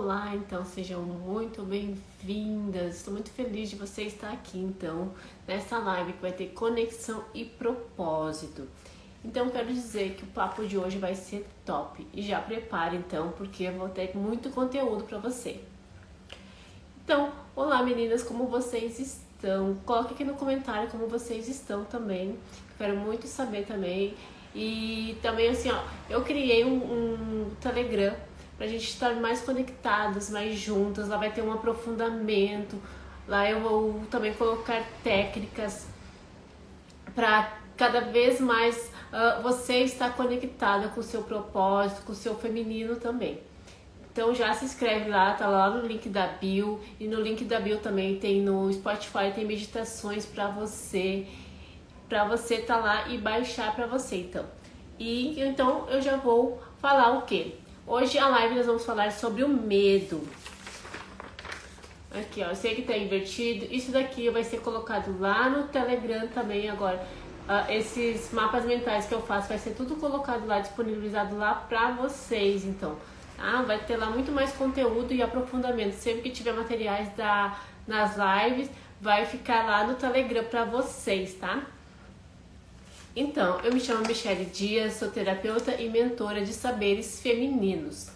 Olá, então sejam muito bem-vindas. Estou muito feliz de você estar aqui, então, nessa live que vai ter conexão e propósito. Então, quero dizer que o papo de hoje vai ser top. E já prepare, então, porque eu vou ter muito conteúdo para você. Então, olá meninas, como vocês estão? Coloque aqui no comentário como vocês estão também. Quero muito saber também. E também, assim, ó, eu criei um, um Telegram para a gente estar mais conectadas, mais juntas. Lá vai ter um aprofundamento. Lá eu vou também colocar técnicas para cada vez mais uh, você estar conectada com o seu propósito, com o seu feminino também. Então já se inscreve lá, tá lá no link da bio e no link da bio também tem no Spotify tem meditações para você, para você tá lá e baixar para você, então. E então eu já vou falar o que Hoje a live nós vamos falar sobre o medo. Aqui, ó, eu sei que tá invertido. Isso daqui vai ser colocado lá no Telegram também agora. Uh, esses mapas mentais que eu faço vai ser tudo colocado lá, disponibilizado lá pra vocês, então. Tá? Vai ter lá muito mais conteúdo e aprofundamento. Sempre que tiver materiais da, nas lives, vai ficar lá no Telegram pra vocês, tá? Então, eu me chamo Michele Dias, sou terapeuta e mentora de saberes femininos.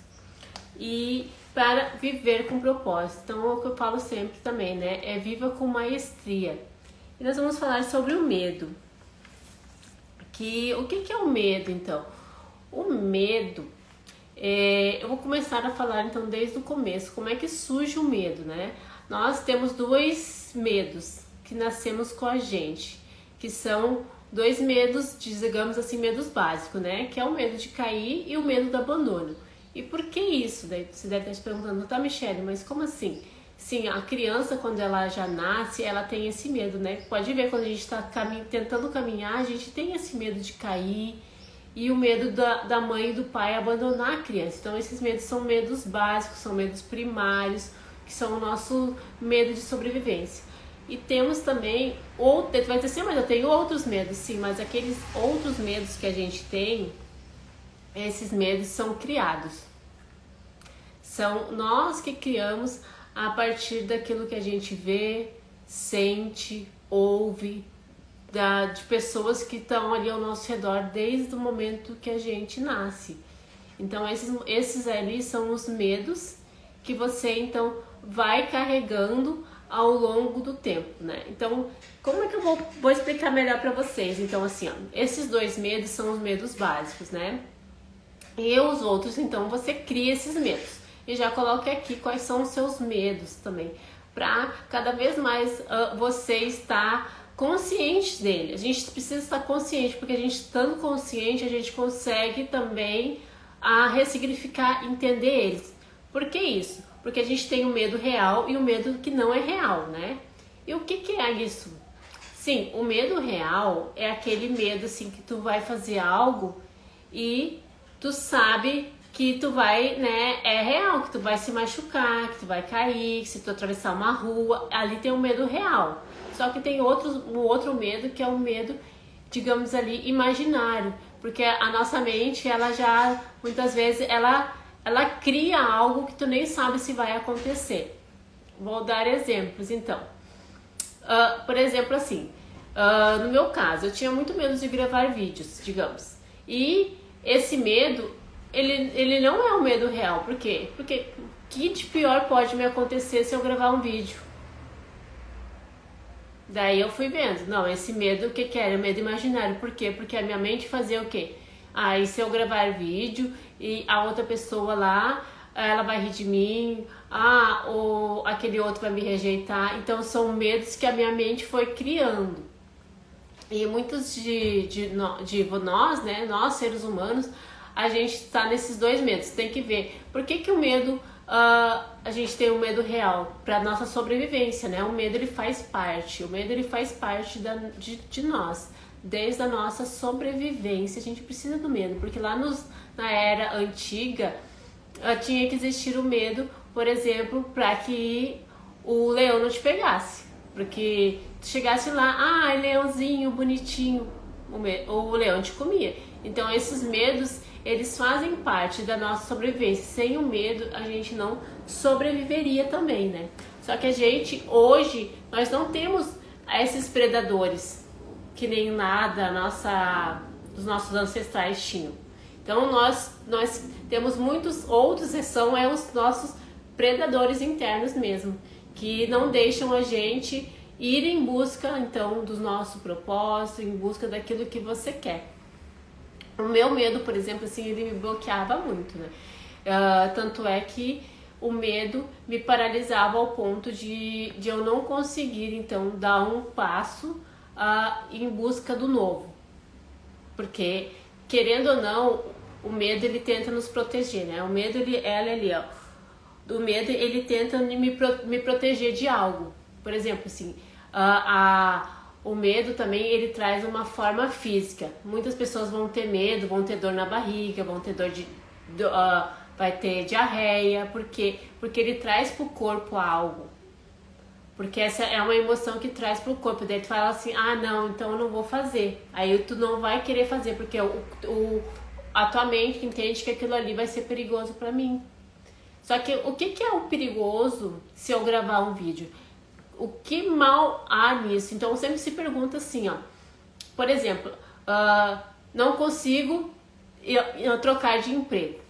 E para viver com propósito. Então, é o que eu falo sempre também, né? É viva com maestria. E nós vamos falar sobre o medo. Que o que, que é o medo, então? O medo, é, eu vou começar a falar então desde o começo. Como é que surge o medo, né? Nós temos dois medos que nascemos com a gente, que são dois medos, digamos assim, medos básicos, né? Que é o medo de cair e o medo do abandono. E por que isso? Daí você deve estar se perguntando, tá, Michelle, mas como assim? Sim, a criança, quando ela já nasce, ela tem esse medo, né? Pode ver quando a gente está tentando caminhar, a gente tem esse medo de cair e o medo da, da mãe e do pai abandonar a criança. Então, esses medos são medos básicos, são medos primários, que são o nosso medo de sobrevivência. E temos também, ou vai ter assim, mas eu tenho outros medos, sim, mas aqueles outros medos que a gente tem, esses medos são criados. São nós que criamos a partir daquilo que a gente vê, sente, ouve, da, de pessoas que estão ali ao nosso redor desde o momento que a gente nasce. Então esses, esses ali são os medos que você então vai carregando ao longo do tempo, né? Então, como é que eu vou, vou explicar melhor para vocês? Então, assim, ó, esses dois medos são os medos básicos, né? E os outros, então, você cria esses medos. E já coloque aqui quais são os seus medos também, para cada vez mais uh, você estar consciente dele. A gente precisa estar consciente, porque a gente estando consciente, a gente consegue também a uh, ressignificar, entender eles. Por que isso? Porque a gente tem o medo real e o medo que não é real, né? E o que, que é isso? Sim, o medo real é aquele medo assim que tu vai fazer algo e tu sabe que tu vai, né, é real, que tu vai se machucar, que tu vai cair, que se tu atravessar uma rua, ali tem um medo real. Só que tem outros, um outro medo que é o um medo, digamos ali, imaginário, porque a nossa mente, ela já muitas vezes ela ela cria algo que tu nem sabe se vai acontecer. Vou dar exemplos então. Uh, por exemplo, assim, uh, no meu caso, eu tinha muito medo de gravar vídeos, digamos. E esse medo, ele, ele não é um medo real. Por quê? Porque que de pior pode me acontecer se eu gravar um vídeo? Daí eu fui vendo, não, esse medo, o que que era? Medo imaginário. Por quê? Porque a minha mente fazia o quê? Aí se eu gravar vídeo e a outra pessoa lá, ela vai rir de mim, ah, ou aquele outro vai me rejeitar. Então são medos que a minha mente foi criando. E muitos de, de, de nós, né, nós seres humanos, a gente está nesses dois medos. Tem que ver por que, que o medo, uh, a gente tem um medo real para nossa sobrevivência, né? O medo ele faz parte, o medo ele faz parte da, de, de nós desde a nossa sobrevivência. A gente precisa do medo, porque lá nos, na era antiga tinha que existir o medo, por exemplo, para que o leão não te pegasse. Porque tu chegasse lá, ah, leãozinho, bonitinho, o, me, o leão te comia. Então esses medos, eles fazem parte da nossa sobrevivência. Sem o medo, a gente não sobreviveria também, né? Só que a gente, hoje, nós não temos esses predadores que nem nada nossa, os nossos ancestrais tinham. Então nós, nós temos muitos outros são é os nossos predadores internos mesmo, que não deixam a gente ir em busca então do nosso propósito, em busca daquilo que você quer. O meu medo, por exemplo, assim, ele me bloqueava muito, né? Uh, tanto é que o medo me paralisava ao ponto de, de eu não conseguir então dar um passo uh, em busca do novo. Porque, querendo ou não, o medo ele tenta nos proteger, né? O medo ele, é ali, ó. Do medo ele tenta me, me proteger de algo. Por exemplo, assim, a, a, o medo também ele traz uma forma física. Muitas pessoas vão ter medo, vão ter dor na barriga, vão ter dor de. de uh, vai ter diarreia, porque porque ele traz para o corpo algo. Porque essa é uma emoção que traz para o corpo. Daí tu fala assim, ah não, então eu não vou fazer. Aí tu não vai querer fazer, porque o, o, a tua mente entende que aquilo ali vai ser perigoso para mim. Só que o que, que é o perigoso se eu gravar um vídeo? O que mal há nisso? Então sempre se pergunta assim, ó. Por exemplo, uh, não consigo eu, eu trocar de emprego.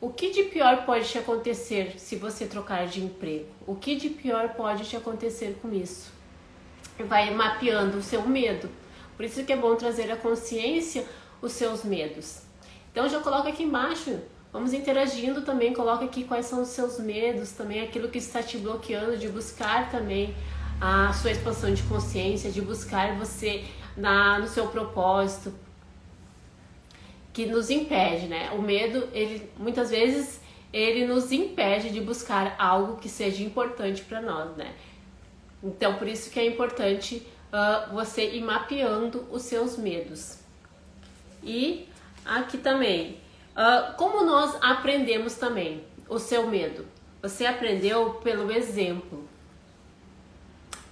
O que de pior pode te acontecer se você trocar de emprego? O que de pior pode te acontecer com isso? Vai mapeando o seu medo. Por isso que é bom trazer a consciência os seus medos. Então já coloca aqui embaixo. Vamos interagindo também, coloca aqui quais são os seus medos, também aquilo que está te bloqueando de buscar também a sua expansão de consciência, de buscar você na, no seu propósito, que nos impede, né? O medo, ele muitas vezes ele nos impede de buscar algo que seja importante para nós, né? Então, por isso que é importante uh, você ir mapeando os seus medos. E aqui também, uh, como nós aprendemos também o seu medo? Você aprendeu pelo exemplo.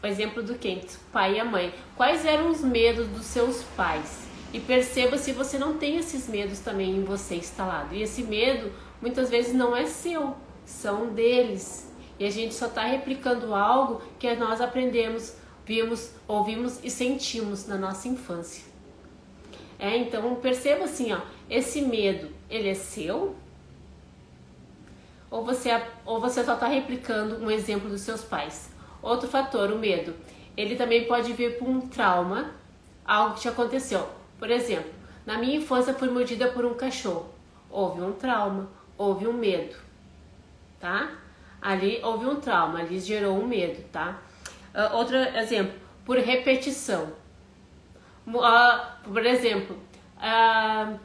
O exemplo do quem? Pai e a mãe. Quais eram os medos dos seus pais? E perceba se você não tem esses medos também em você instalado. E esse medo muitas vezes não é seu, são deles. E a gente só está replicando algo que nós aprendemos, vimos, ouvimos e sentimos na nossa infância. É, então perceba assim, ó, esse medo, ele é seu? Ou você, ou você só está replicando um exemplo dos seus pais? Outro fator, o medo. Ele também pode vir por um trauma, algo que te aconteceu. Por exemplo, na minha infância fui mordida por um cachorro. Houve um trauma, houve um medo, tá? Ali houve um trauma, ali gerou um medo, tá? Uh, outro exemplo, por repetição. Uh, por exemplo, uh,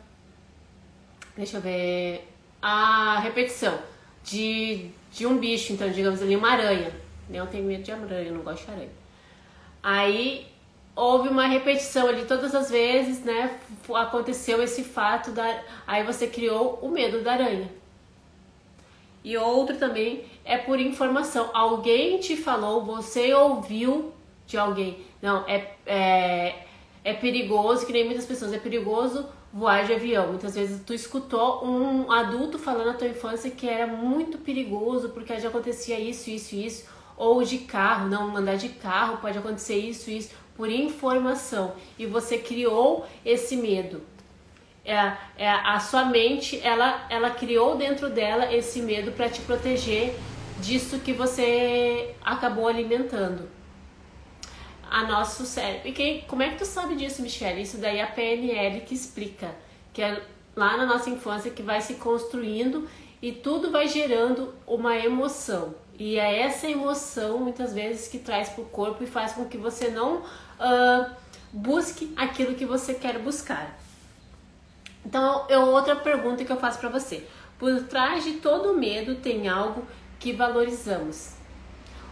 deixa eu ver, a repetição de, de um bicho, então digamos ali uma aranha. Eu tenho medo de aranha, não gosto de aranha. Aí houve uma repetição ali todas as vezes, né? Aconteceu esse fato da aí você criou o medo da aranha. E outro também é por informação. Alguém te falou, você ouviu de alguém. Não, é, é, é perigoso, que nem muitas pessoas, é perigoso voar de avião. Muitas vezes tu escutou um adulto falando na tua infância que era muito perigoso porque já acontecia isso, isso, isso. Ou de carro, não, andar de carro pode acontecer isso, isso por informação e você criou esse medo. É, é, a sua mente ela, ela criou dentro dela esse medo para te proteger disso que você acabou alimentando a nosso cérebro. E quem, como é que tu sabe disso, Michelle? Isso daí é a PNL que explica, que é lá na nossa infância que vai se construindo e tudo vai gerando uma emoção. E é essa emoção, muitas vezes, que traz para o corpo e faz com que você não uh, busque aquilo que você quer buscar. Então, é outra pergunta que eu faço para você. Por trás de todo medo tem algo que valorizamos.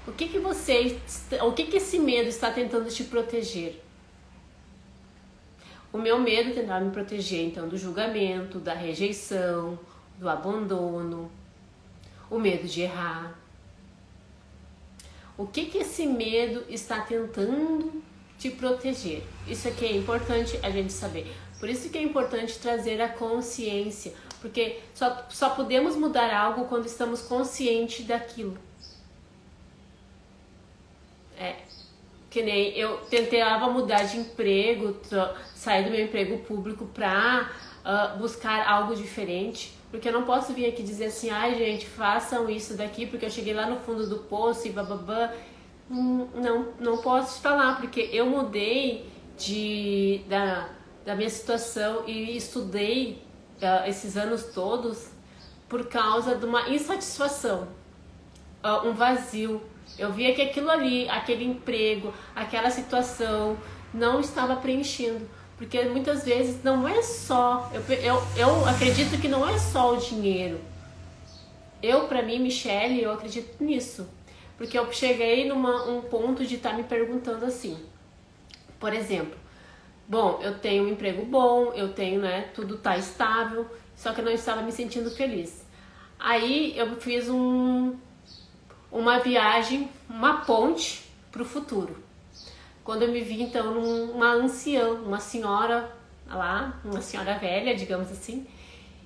O que que você, o que que esse medo está tentando te proteger? O meu medo tentava me proteger então do julgamento, da rejeição, do abandono, o medo de errar, o que, que esse medo está tentando te proteger? Isso aqui é importante a gente saber. Por isso que é importante trazer a consciência, porque só, só podemos mudar algo quando estamos conscientes daquilo. É, que nem eu tentava mudar de emprego, sair do meu emprego público para uh, buscar algo diferente. Porque eu não posso vir aqui dizer assim, ai gente, façam isso daqui porque eu cheguei lá no fundo do poço e bababá. Hum, não, não posso falar, porque eu mudei de, da, da minha situação e estudei uh, esses anos todos por causa de uma insatisfação, uh, um vazio. Eu via que aquilo ali, aquele emprego, aquela situação não estava preenchendo. Porque muitas vezes não é só, eu, eu, eu acredito que não é só o dinheiro. Eu, para mim, Michelle, eu acredito nisso. Porque eu cheguei numa um ponto de estar tá me perguntando assim, por exemplo, bom, eu tenho um emprego bom, eu tenho, né, tudo tá estável, só que eu não estava me sentindo feliz. Aí eu fiz um, uma viagem, uma ponte para o futuro. Quando eu me vi então numa anciã, uma senhora lá, uma senhora velha, digamos assim,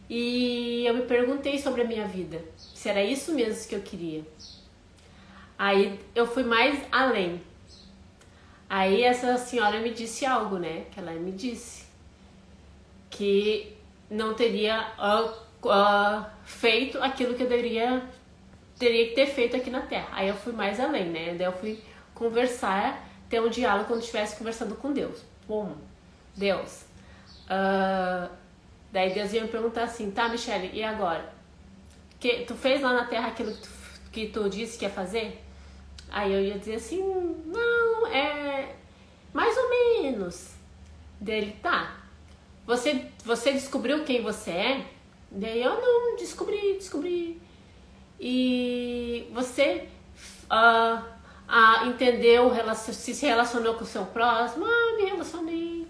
e eu me perguntei sobre a minha vida, se era isso mesmo que eu queria. Aí eu fui mais além. Aí essa senhora me disse algo, né? Que ela me disse que não teria uh, uh, feito aquilo que eu deveria teria que ter feito aqui na Terra. Aí eu fui mais além, né? Daí eu fui conversar, ter um diálogo quando estivesse conversando com Deus. Bom, Deus. Uh, daí Deus ia me perguntar assim, tá, Michelle, e agora? Que tu fez lá na Terra aquilo que tu, que tu disse que ia fazer? Aí eu ia dizer assim, não, é mais ou menos. Dele, tá. Você, você descobriu quem você é? Daí eu não descobri, descobri. E você uh, uh, entendeu, se se relacionou com o seu próximo? Ah, me relacionei.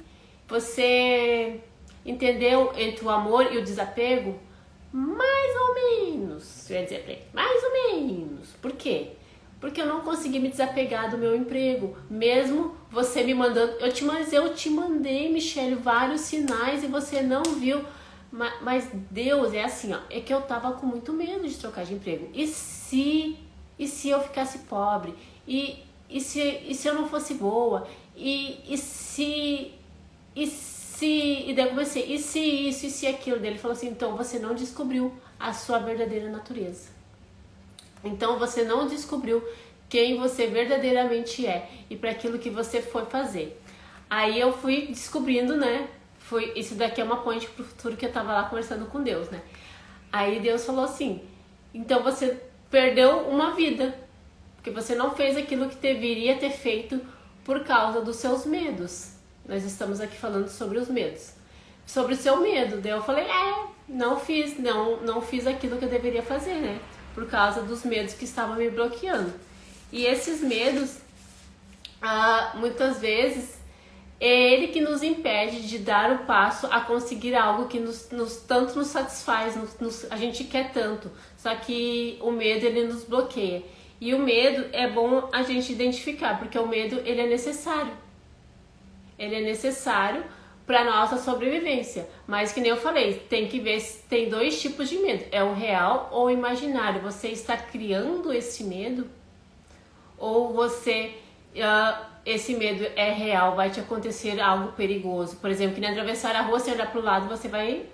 Você entendeu entre o amor e o desapego? Mais ou menos. Eu ia dizer pra ele, mais ou menos. Por quê? porque eu não consegui me desapegar do meu emprego, mesmo você me mandando, eu te mas eu te mandei, Michelle, vários sinais e você não viu. Mas, Deus é assim, ó, é que eu tava com muito medo de trocar de emprego. E se e se eu ficasse pobre? E e se e se eu não fosse boa? E e se e se e daí eu comecei, e se isso, e se aquilo dele falou assim, então você não descobriu a sua verdadeira natureza. Então você não descobriu quem você verdadeiramente é e para aquilo que você foi fazer. Aí eu fui descobrindo, né? Foi isso daqui é uma ponte pro futuro que eu tava lá conversando com Deus, né? Aí Deus falou assim: "Então você perdeu uma vida, porque você não fez aquilo que deveria ter feito por causa dos seus medos. Nós estamos aqui falando sobre os medos. Sobre o seu medo. Daí eu falei: "É, não fiz, não, não fiz aquilo que eu deveria fazer, né? por causa dos medos que estavam me bloqueando. E esses medos, ah, muitas vezes, é ele que nos impede de dar o passo a conseguir algo que nos, nos tanto nos satisfaz, nos, nos, a gente quer tanto, só que o medo ele nos bloqueia. E o medo é bom a gente identificar, porque o medo ele é necessário. Ele é necessário para nossa sobrevivência. Mas que nem eu falei, tem que ver se tem dois tipos de medo, é o real ou o imaginário. Você está criando esse medo ou você uh, esse medo é real, vai te acontecer algo perigoso. Por exemplo, que nem atravessar a rua, você olhar para o lado, você vai,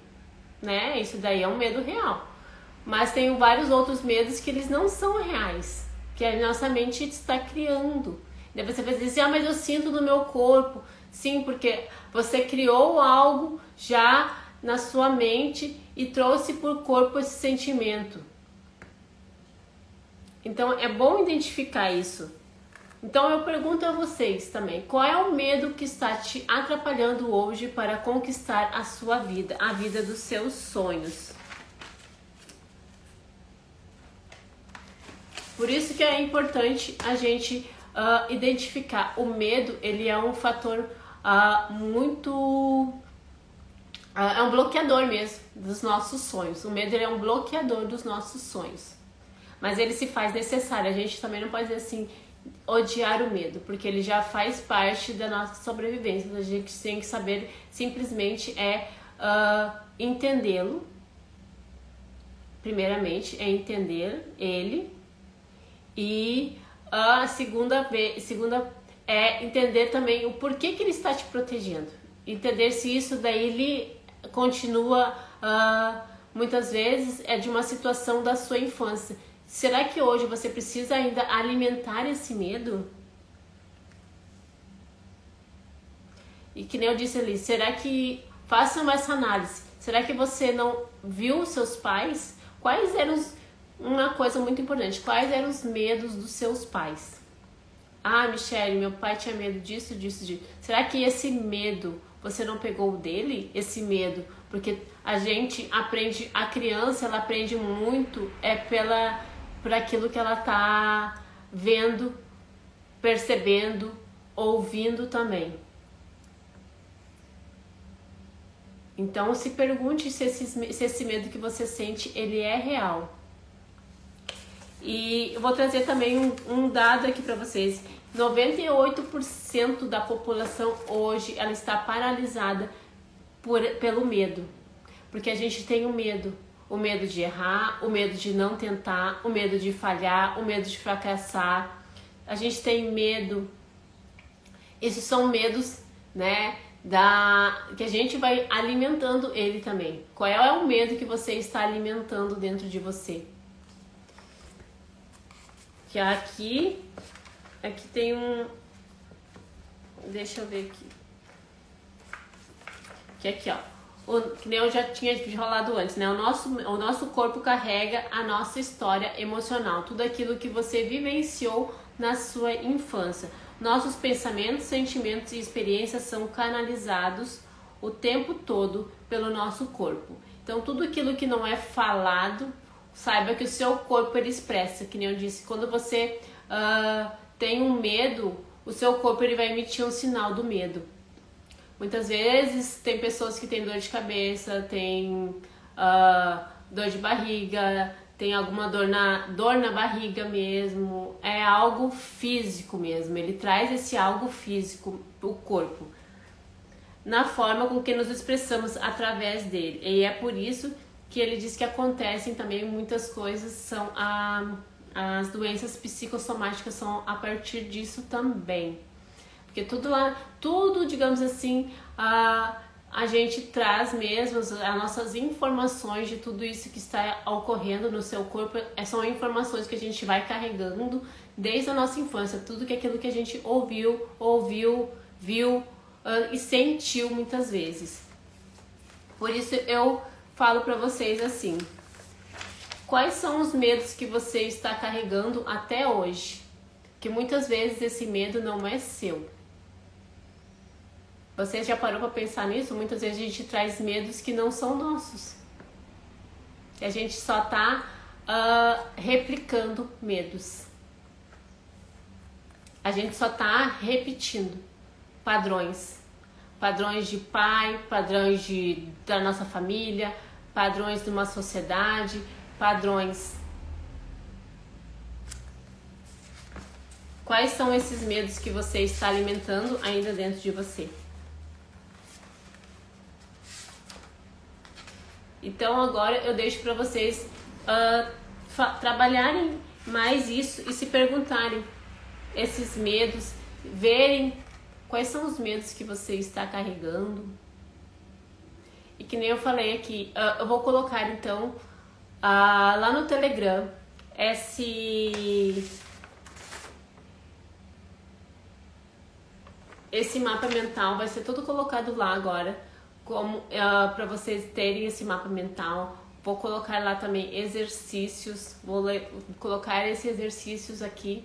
né? Isso daí é um medo real. Mas tem vários outros medos que eles não são reais, que a nossa mente está criando. Daí você vai dizer ah, mas eu sinto no meu corpo. Sim, porque você criou algo já na sua mente e trouxe por corpo esse sentimento. Então é bom identificar isso. Então eu pergunto a vocês também, qual é o medo que está te atrapalhando hoje para conquistar a sua vida, a vida dos seus sonhos? Por isso que é importante a gente uh, identificar o medo, ele é um fator uh, muito. Uh, é um bloqueador mesmo dos nossos sonhos. O medo é um bloqueador dos nossos sonhos. Mas ele se faz necessário. A gente também não pode dizer assim, odiar o medo, porque ele já faz parte da nossa sobrevivência. A gente tem que saber simplesmente é uh, entendê-lo. Primeiramente é entender ele e a segunda vez, segunda é entender também o porquê que ele está te protegendo. Entender se isso daí ele continua uh, muitas vezes é de uma situação da sua infância. Será que hoje você precisa ainda alimentar esse medo? E que nem eu disse ali, será que façam essa análise? Será que você não viu seus pais? Quais eram os, uma coisa muito importante, quais eram os medos dos seus pais? Ah, Michelle, meu pai tinha medo disso, disso, disso. Será que esse medo você não pegou dele? Esse medo? Porque a gente aprende, a criança ela aprende muito é pela por aquilo que ela tá vendo, percebendo, ouvindo também. Então se pergunte se esse, se esse medo que você sente ele é real. E eu vou trazer também um, um dado aqui para vocês. 98% da população hoje ela está paralisada por, pelo medo. Porque a gente tem o um medo. O medo de errar, o medo de não tentar, o medo de falhar, o medo de fracassar. A gente tem medo. Esses são medos, né? Da, que a gente vai alimentando ele também. Qual é o medo que você está alimentando dentro de você? Que aqui, aqui tem um, deixa eu ver aqui, que aqui ó, o, que nem eu já tinha rolado antes, né? O nosso, o nosso corpo carrega a nossa história emocional, tudo aquilo que você vivenciou na sua infância. Nossos pensamentos, sentimentos e experiências são canalizados o tempo todo pelo nosso corpo. Então, tudo aquilo que não é falado, saiba que o seu corpo ele expressa, que nem eu disse, quando você uh, tem um medo, o seu corpo ele vai emitir um sinal do medo. Muitas vezes tem pessoas que têm dor de cabeça, tem uh, dor de barriga, tem alguma dor na, dor na barriga mesmo. É algo físico mesmo. Ele traz esse algo físico o corpo na forma com que nos expressamos através dele. E é por isso que ele diz que acontecem também muitas coisas, são a, as doenças psicossomáticas são a partir disso também. Porque tudo lá, tudo, digamos assim, a, a gente traz mesmo as nossas informações de tudo isso que está ocorrendo no seu corpo. É, são informações que a gente vai carregando desde a nossa infância. Tudo que aquilo que a gente ouviu, ouviu, viu uh, e sentiu muitas vezes. Por isso eu falo para vocês assim: quais são os medos que você está carregando até hoje? Que muitas vezes esse medo não é seu você já parou para pensar nisso? Muitas vezes a gente traz medos que não são nossos. E a gente só tá uh, replicando medos. A gente só tá repetindo padrões. Padrões de pai, padrões de, da nossa família, padrões de uma sociedade, padrões. Quais são esses medos que você está alimentando ainda dentro de você? Então agora eu deixo para vocês uh, trabalharem mais isso e se perguntarem esses medos, verem quais são os medos que você está carregando. E que nem eu falei aqui, uh, eu vou colocar então uh, lá no Telegram esse esse mapa mental vai ser todo colocado lá agora como uh, ah, para vocês terem esse mapa mental. Vou colocar lá também exercícios, vou colocar esses exercícios aqui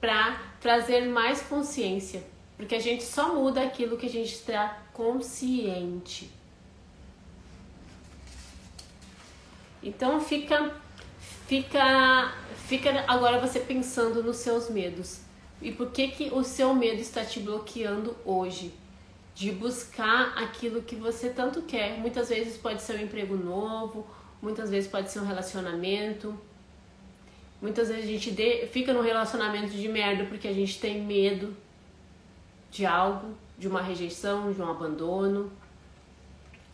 para trazer mais consciência, porque a gente só muda aquilo que a gente está consciente. Então fica fica fica agora você pensando nos seus medos. E por que que o seu medo está te bloqueando hoje? De buscar aquilo que você tanto quer. Muitas vezes pode ser um emprego novo, muitas vezes pode ser um relacionamento. Muitas vezes a gente fica num relacionamento de merda porque a gente tem medo de algo, de uma rejeição, de um abandono.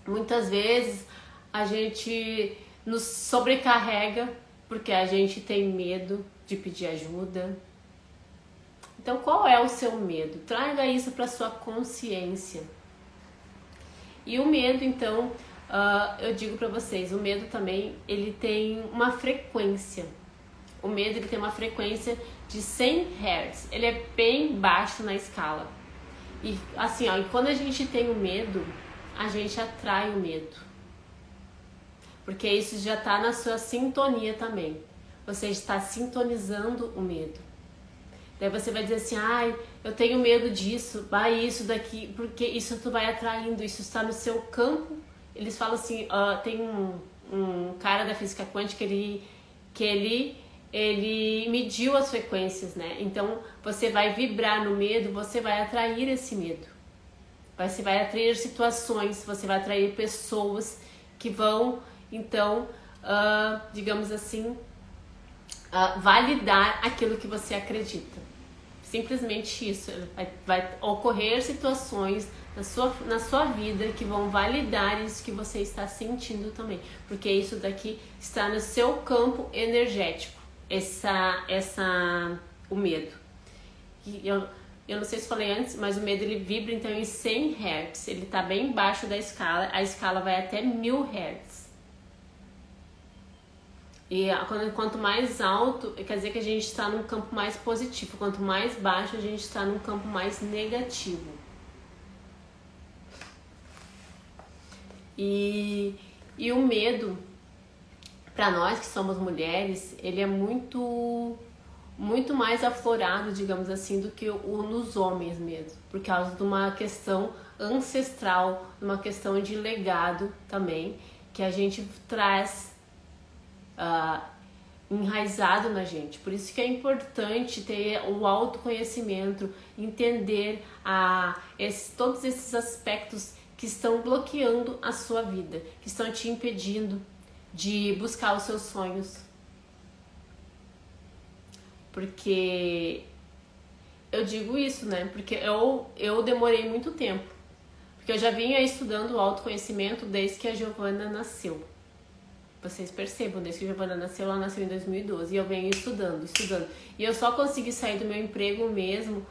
Muitas vezes a gente nos sobrecarrega porque a gente tem medo de pedir ajuda. Então, qual é o seu medo? Traga isso para sua consciência. E o medo, então, uh, eu digo para vocês, o medo também ele tem uma frequência. O medo ele tem uma frequência de 100 Hz. Ele é bem baixo na escala. E assim, ó, e quando a gente tem o medo, a gente atrai o medo. Porque isso já está na sua sintonia também. Você está sintonizando o medo. Daí você vai dizer assim, ai, eu tenho medo disso, vai isso daqui, porque isso tu vai atraindo, isso está no seu campo. Eles falam assim, uh, tem um, um cara da física quântica ele, que ele ele mediu as frequências, né? Então você vai vibrar no medo, você vai atrair esse medo. Você vai atrair situações, você vai atrair pessoas que vão, então, uh, digamos assim, uh, validar aquilo que você acredita. Simplesmente isso. Vai, vai ocorrer situações na sua, na sua vida que vão validar isso que você está sentindo também. Porque isso daqui está no seu campo energético. Essa, essa, o medo. E eu, eu não sei se falei antes, mas o medo ele vibra então em 100 Hz. Ele está bem embaixo da escala. A escala vai até 1000 Hz. E quanto mais alto, quer dizer que a gente está num campo mais positivo. Quanto mais baixo, a gente está num campo mais negativo. E, e o medo, para nós que somos mulheres, ele é muito muito mais aflorado, digamos assim, do que o nos homens mesmo, por causa de uma questão ancestral, uma questão de legado também, que a gente traz uh, enraizado na gente. Por isso que é importante ter o autoconhecimento, entender a, esse, todos esses aspectos que estão bloqueando a sua vida, que estão te impedindo de buscar os seus sonhos. Porque eu digo isso, né? Porque eu, eu demorei muito tempo. Porque eu já vinha estudando o autoconhecimento desde que a Giovana nasceu vocês percebam, desde que Giovana nasceu, ela nasceu em 2012 e eu venho estudando, estudando. E eu só consegui sair do meu emprego mesmo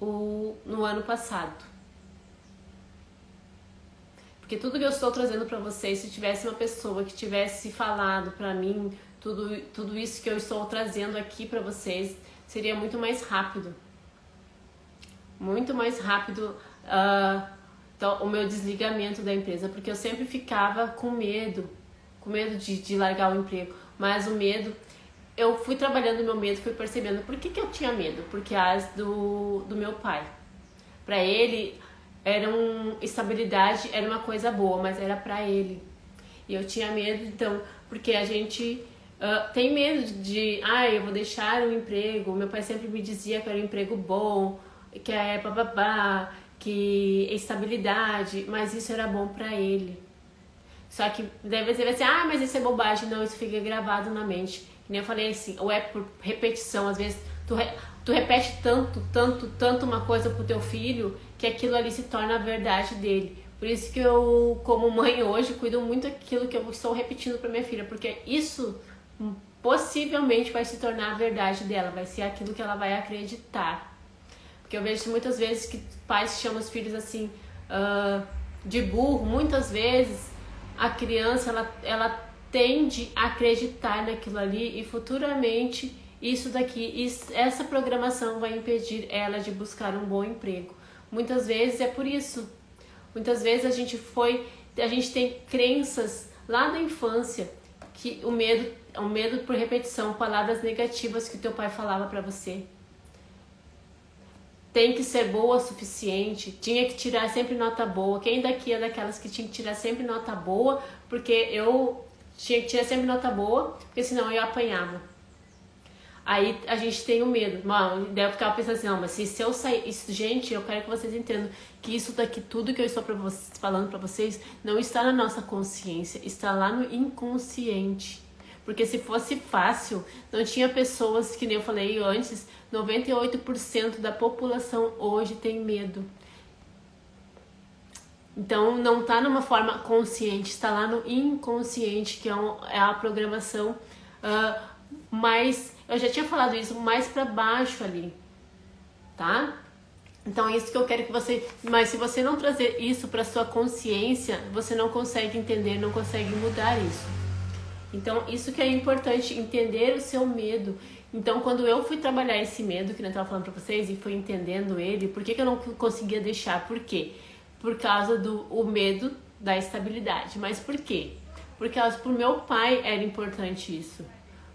o, no ano passado. Porque tudo que eu estou trazendo para vocês, se tivesse uma pessoa que tivesse falado para mim tudo, tudo isso que eu estou trazendo aqui para vocês, seria muito mais rápido. Muito mais rápido uh, o meu desligamento da empresa, porque eu sempre ficava com medo com medo de, de largar o emprego, mas o medo, eu fui trabalhando meu medo, fui percebendo por que, que eu tinha medo, porque as do, do meu pai. Para ele, era um, estabilidade era uma coisa boa, mas era para ele. E eu tinha medo, então, porque a gente uh, tem medo de, ah, eu vou deixar o emprego. Meu pai sempre me dizia que era um emprego bom, que é bababá, que é estabilidade, mas isso era bom para ele. Só que deve ser assim, ah, mas isso é bobagem. Não, isso fica gravado na mente. Que nem eu falei assim, ou é por repetição. Às vezes tu, re, tu repete tanto, tanto, tanto uma coisa pro teu filho que aquilo ali se torna a verdade dele. Por isso que eu, como mãe hoje, cuido muito daquilo que eu estou repetindo para minha filha, porque isso possivelmente vai se tornar a verdade dela, vai ser aquilo que ela vai acreditar. Porque eu vejo muitas vezes que pais chamam os filhos assim uh, de burro, muitas vezes a criança ela, ela tende a acreditar naquilo ali e futuramente isso daqui, isso, essa programação vai impedir ela de buscar um bom emprego. Muitas vezes é por isso. Muitas vezes a gente foi, a gente tem crenças lá da infância que o medo, o medo por repetição, palavras negativas que teu pai falava para você tem que ser boa o suficiente, tinha que tirar sempre nota boa. Quem daqui é daquelas que tinha que tirar sempre nota boa, porque eu tinha que tirar sempre nota boa, porque senão eu apanhava. Aí a gente tem o medo. Mano, daí eu ficava pensando assim, não, mas se, se eu sair. Isso, gente, eu quero que vocês entendam que isso daqui, tudo que eu estou pra vocês, falando para vocês, não está na nossa consciência, está lá no inconsciente. Porque se fosse fácil, não tinha pessoas, que nem eu falei antes, 98% da população hoje tem medo. Então não está numa forma consciente, está lá no inconsciente, que é, um, é a programação uh, mais. Eu já tinha falado isso, mais para baixo ali, tá? Então é isso que eu quero que você. Mas se você não trazer isso para sua consciência, você não consegue entender, não consegue mudar isso. Então isso que é importante, entender o seu medo. Então quando eu fui trabalhar esse medo que eu estava falando para vocês e fui entendendo ele, por que, que eu não conseguia deixar? Por quê? por causa do o medo da estabilidade. Mas por quê? Por causa por meu pai era importante isso.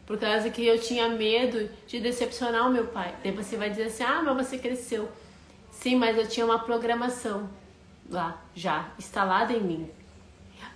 Por causa que eu tinha medo de decepcionar o meu pai. Daí você vai dizer assim: "Ah, mas você cresceu". Sim, mas eu tinha uma programação lá já instalada em mim.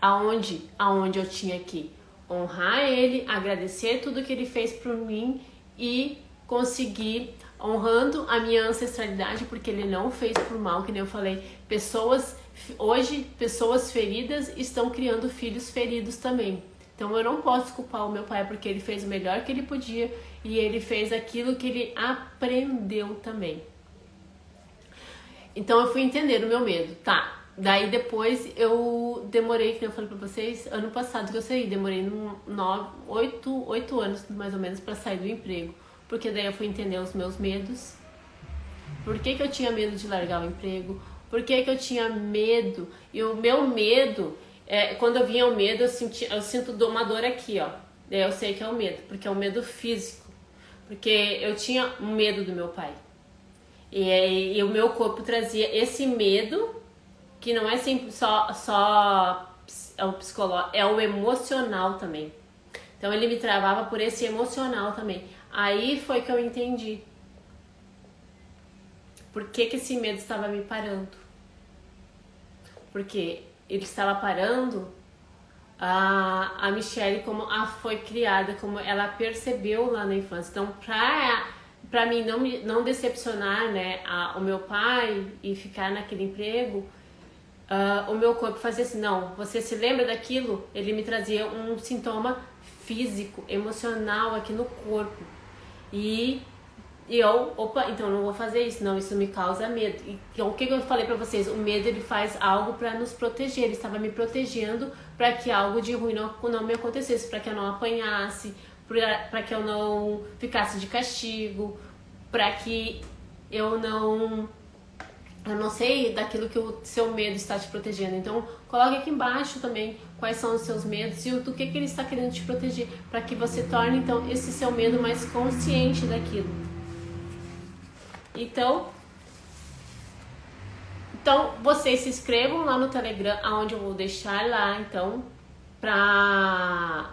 Aonde? Aonde eu tinha que honrar ele, agradecer tudo que ele fez por mim e conseguir honrando a minha ancestralidade, porque ele não fez por mal, que nem eu falei. Pessoas, hoje, pessoas feridas estão criando filhos feridos também. Então eu não posso culpar o meu pai porque ele fez o melhor que ele podia e ele fez aquilo que ele aprendeu também. Então eu fui entender o meu medo. Tá, Daí depois eu demorei, que eu falei pra vocês, ano passado que eu saí, demorei nove, oito, oito anos mais ou menos para sair do emprego porque daí eu fui entender os meus medos. Por que, que eu tinha medo de largar o emprego? Por que, que eu tinha medo? E o meu medo, é, quando eu vinha o medo, eu, senti, eu sinto uma dor aqui, ó. Eu sei que é o medo, porque é o medo físico. Porque eu tinha medo do meu pai. E, e o meu corpo trazia esse medo, que não é sempre só, só é o psicológico, é o emocional também. Então ele me travava por esse emocional também. Aí foi que eu entendi. Por que, que esse medo estava me parando? Porque ele estava parando a, a Michelle como a foi criada, como ela percebeu lá na infância. Então, pra, pra mim não, não decepcionar né, a, o meu pai e ficar naquele emprego, uh, o meu corpo fazia assim, não, você se lembra daquilo? Ele me trazia um sintoma físico, emocional aqui no corpo. E eu, opa, então não vou fazer isso, não, isso me causa medo. Então, o que eu falei para vocês? O medo ele faz algo para nos proteger, ele estava me protegendo para que algo de ruim não, não me acontecesse, para que eu não apanhasse, para que eu não ficasse de castigo, para que eu não eu não sei daquilo que o seu medo está te protegendo. Então, coloque aqui embaixo também quais são os seus medos e do que, que ele está querendo te proteger, para que você torne então esse seu medo mais consciente daquilo. Então, então vocês se inscrevam lá no Telegram, aonde eu vou deixar lá, então, para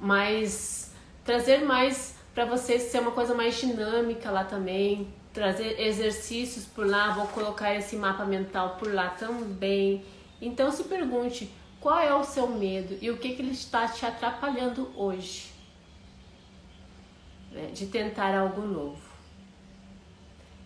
mais trazer mais para vocês ser uma coisa mais dinâmica lá também, trazer exercícios por lá, vou colocar esse mapa mental por lá também. Então se pergunte qual é o seu medo e o que, que ele está te atrapalhando hoje né, de tentar algo novo.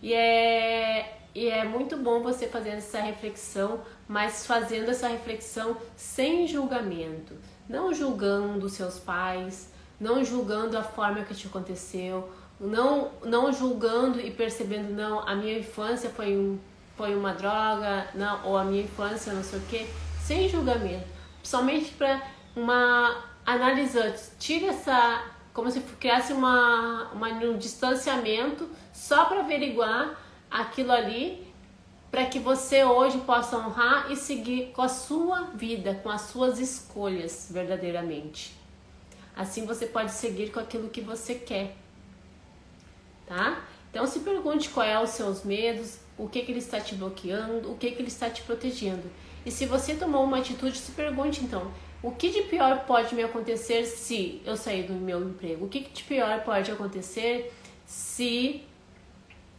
E é, e é muito bom você fazer essa reflexão, mas fazendo essa reflexão sem julgamento, não julgando seus pais, não julgando a forma que te aconteceu, não, não julgando e percebendo, não, a minha infância foi, um, foi uma droga, não, ou a minha infância não sei o que, sem julgamento, somente para uma analisante, tira essa, como se criasse uma, uma, um distanciamento só para averiguar aquilo ali, para que você hoje possa honrar e seguir com a sua vida, com as suas escolhas verdadeiramente. Assim você pode seguir com aquilo que você quer tá? Então se pergunte qual é os seus medos, o que, que ele está te bloqueando, o que, que ele está te protegendo. E se você tomou uma atitude, se pergunte então, o que de pior pode me acontecer se eu sair do meu emprego? O que, que de pior pode acontecer se,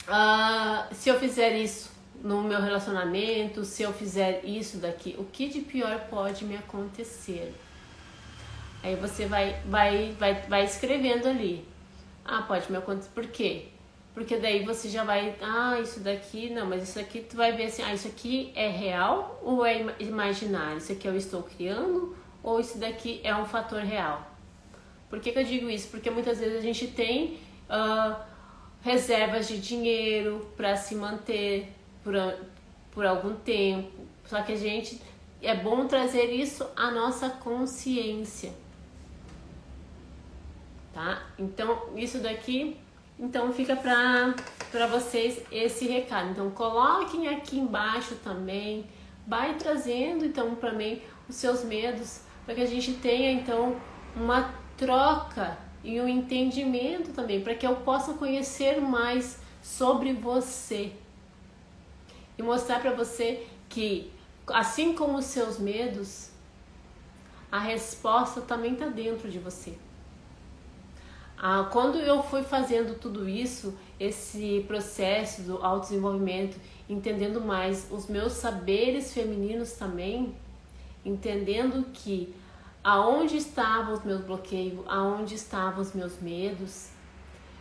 uh, se eu fizer isso no meu relacionamento, se eu fizer isso daqui? O que de pior pode me acontecer? Aí você vai, vai, vai, vai escrevendo ali. Ah, pode me acontecer. Por quê? Porque daí você já vai, ah, isso daqui, não, mas isso aqui tu vai ver assim, ah, isso aqui é real ou é imaginário? Isso aqui eu estou criando ou isso daqui é um fator real? Por que, que eu digo isso? Porque muitas vezes a gente tem uh, reservas de dinheiro para se manter por, por algum tempo. Só que a gente é bom trazer isso à nossa consciência. Tá? Então, isso daqui, então fica para vocês esse recado. Então, coloquem aqui embaixo também, vai trazendo então para mim os seus medos, para que a gente tenha então uma troca e um entendimento também, para que eu possa conhecer mais sobre você e mostrar para você que, assim como os seus medos, a resposta também está dentro de você. Ah, quando eu fui fazendo tudo isso, esse processo do autodesenvolvimento, entendendo mais os meus saberes femininos também, entendendo que aonde estavam os meus bloqueios, aonde estavam os meus medos,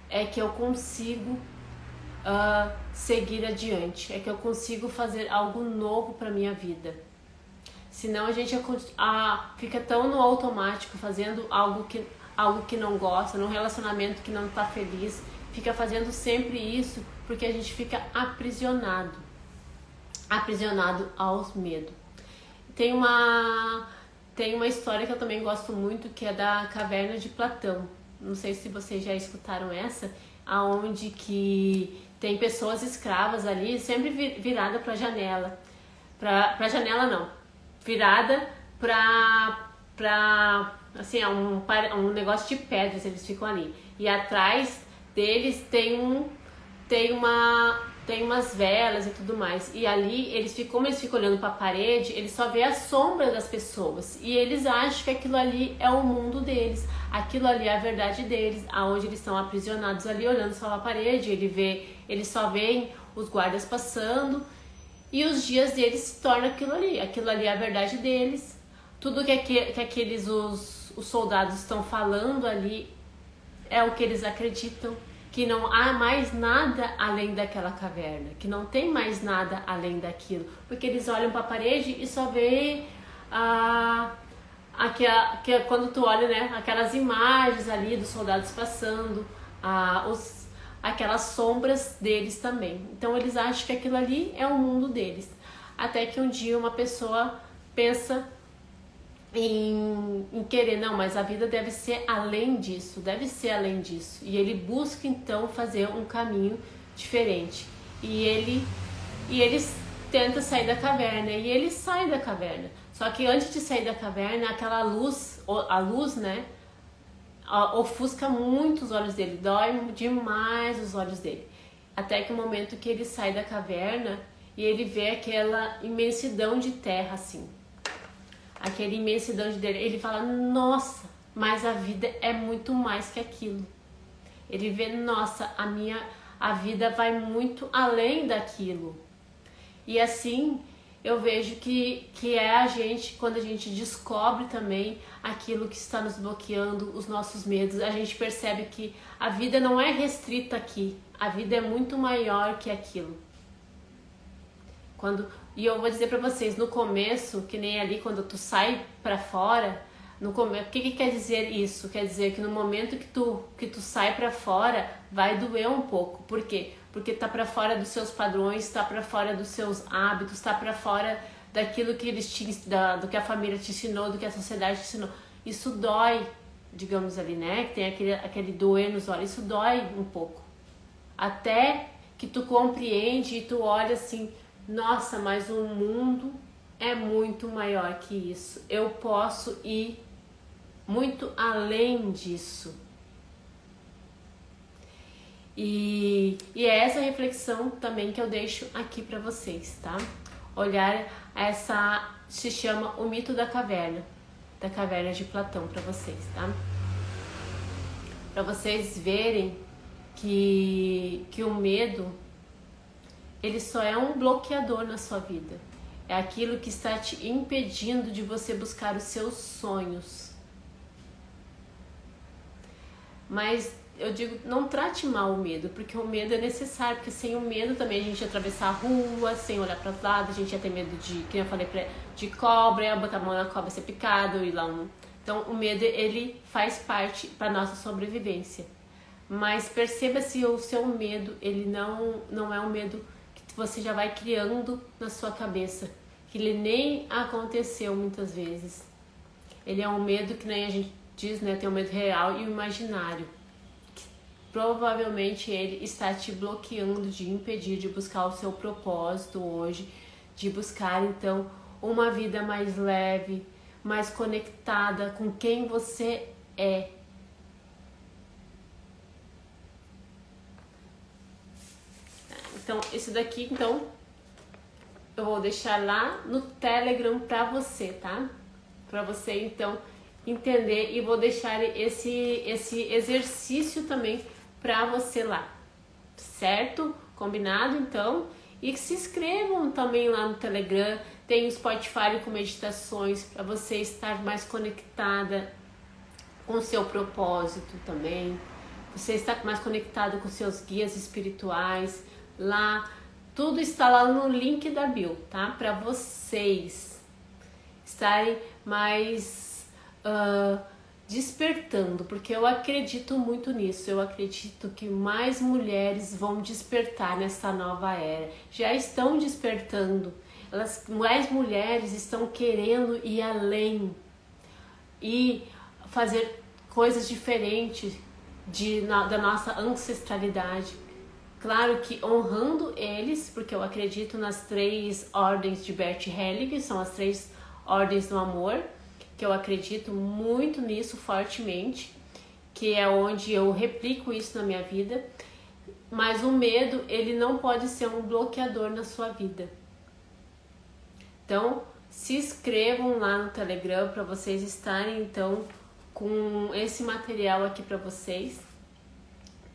é que eu consigo uh, seguir adiante, é que eu consigo fazer algo novo para minha vida. Senão a gente uh, fica tão no automático, fazendo algo que, algo que não gosta, num relacionamento que não está feliz, fica fazendo sempre isso porque a gente fica aprisionado, aprisionado aos medos. Tem uma tem uma história que eu também gosto muito, que é da Caverna de Platão. Não sei se vocês já escutaram essa, aonde que tem pessoas escravas ali, sempre virada para a janela. Para a janela não, virada para para assim, é um, um negócio de pedras, eles ficam ali. E atrás deles tem um tem uma tem umas velas e tudo mais. E ali, eles ficam, como eles ficam olhando para a parede, eles só vê a sombra das pessoas. E eles acham que aquilo ali é o mundo deles. Aquilo ali é a verdade deles, aonde eles estão aprisionados ali olhando só para a parede. Ele vê, eles só veem os guardas passando e os dias deles se tornam aquilo ali. Aquilo ali é a verdade deles. Tudo que, que aqueles os, os soldados estão falando ali é o que eles acreditam que não há mais nada além daquela caverna, que não tem mais nada além daquilo, porque eles olham para a parede e só vê a aquela, que quando tu olha, né, aquelas imagens ali dos soldados passando, a, os, aquelas sombras deles também. Então eles acham que aquilo ali é o mundo deles. Até que um dia uma pessoa pensa em, em, querer, não, mas a vida deve ser além disso, deve ser além disso. E ele busca então fazer um caminho diferente. E ele e ele tenta sair da caverna e ele sai da caverna. Só que antes de sair da caverna, aquela luz, a luz, né, ofusca muito os olhos dele, dói demais os olhos dele. Até que o momento que ele sai da caverna e ele vê aquela imensidão de terra assim aquela imensidão de dele. Ele fala, nossa, mas a vida é muito mais que aquilo. Ele vê, nossa, a minha a vida vai muito além daquilo. E assim eu vejo que, que é a gente, quando a gente descobre também aquilo que está nos bloqueando, os nossos medos, a gente percebe que a vida não é restrita aqui, a vida é muito maior que aquilo. Quando e eu vou dizer para vocês, no começo, que nem ali quando tu sai para fora, no começo, o que, que quer dizer isso? Quer dizer que no momento que tu que tu sai para fora, vai doer um pouco. Por quê? Porque tá para fora dos seus padrões, tá para fora dos seus hábitos, tá para fora daquilo que eles te, da, do que a família te ensinou, do que a sociedade te ensinou. Isso dói, digamos ali, né? Que tem aquele aquele doer nos olhos, isso dói um pouco. Até que tu compreende e tu olha assim, nossa, mas o mundo é muito maior que isso. Eu posso ir muito além disso. E, e é essa reflexão também que eu deixo aqui para vocês, tá? Olhar essa se chama o mito da caverna, da caverna de Platão para vocês, tá? Para vocês verem que que o medo ele só é um bloqueador na sua vida. É aquilo que está te impedindo de você buscar os seus sonhos. Mas eu digo, não trate mal o medo, porque o medo é necessário, porque sem o medo também a gente ia atravessar a rua, sem olhar para os lados, a gente ia ter medo de, que eu falei, de cobra, ia botar a mão na cobra ser picado, ir lá um, Então, o medo ele faz parte para nossa sobrevivência. Mas perceba se o seu medo, ele não não é um medo você já vai criando na sua cabeça, que ele nem aconteceu muitas vezes. Ele é um medo que nem a gente diz, né, tem um medo real e imaginário. Que provavelmente ele está te bloqueando de impedir de buscar o seu propósito hoje, de buscar então uma vida mais leve, mais conectada com quem você é. Então, isso daqui, então, eu vou deixar lá no Telegram para você, tá? Para você, então, entender e vou deixar esse, esse exercício também para você lá, certo? Combinado, então? E que se inscrevam também lá no Telegram, tem o Spotify com meditações para você estar mais conectada com o seu propósito também. Você está mais conectado com seus guias espirituais. Lá, tudo está lá no link da bio, tá? Para vocês estarem mais uh, despertando, porque eu acredito muito nisso. Eu acredito que mais mulheres vão despertar nessa nova era. Já estão despertando elas, mais mulheres estão querendo ir além e fazer coisas diferentes de, na, da nossa ancestralidade. Claro que honrando eles, porque eu acredito nas três ordens de Bert Helling, são as três ordens do amor, que eu acredito muito nisso fortemente, que é onde eu replico isso na minha vida. Mas o medo, ele não pode ser um bloqueador na sua vida. Então, se inscrevam lá no Telegram para vocês estarem então com esse material aqui para vocês,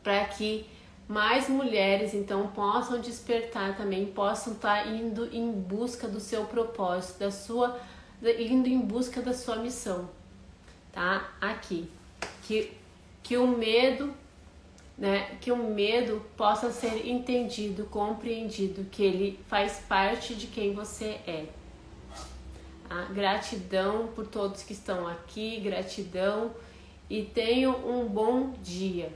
para que mais mulheres então possam despertar também, possam estar tá indo em busca do seu propósito, da sua indo em busca da sua missão, tá? Aqui. Que que o medo, né, que o medo possa ser entendido, compreendido, que ele faz parte de quem você é. Ah, gratidão por todos que estão aqui, gratidão e tenham um bom dia.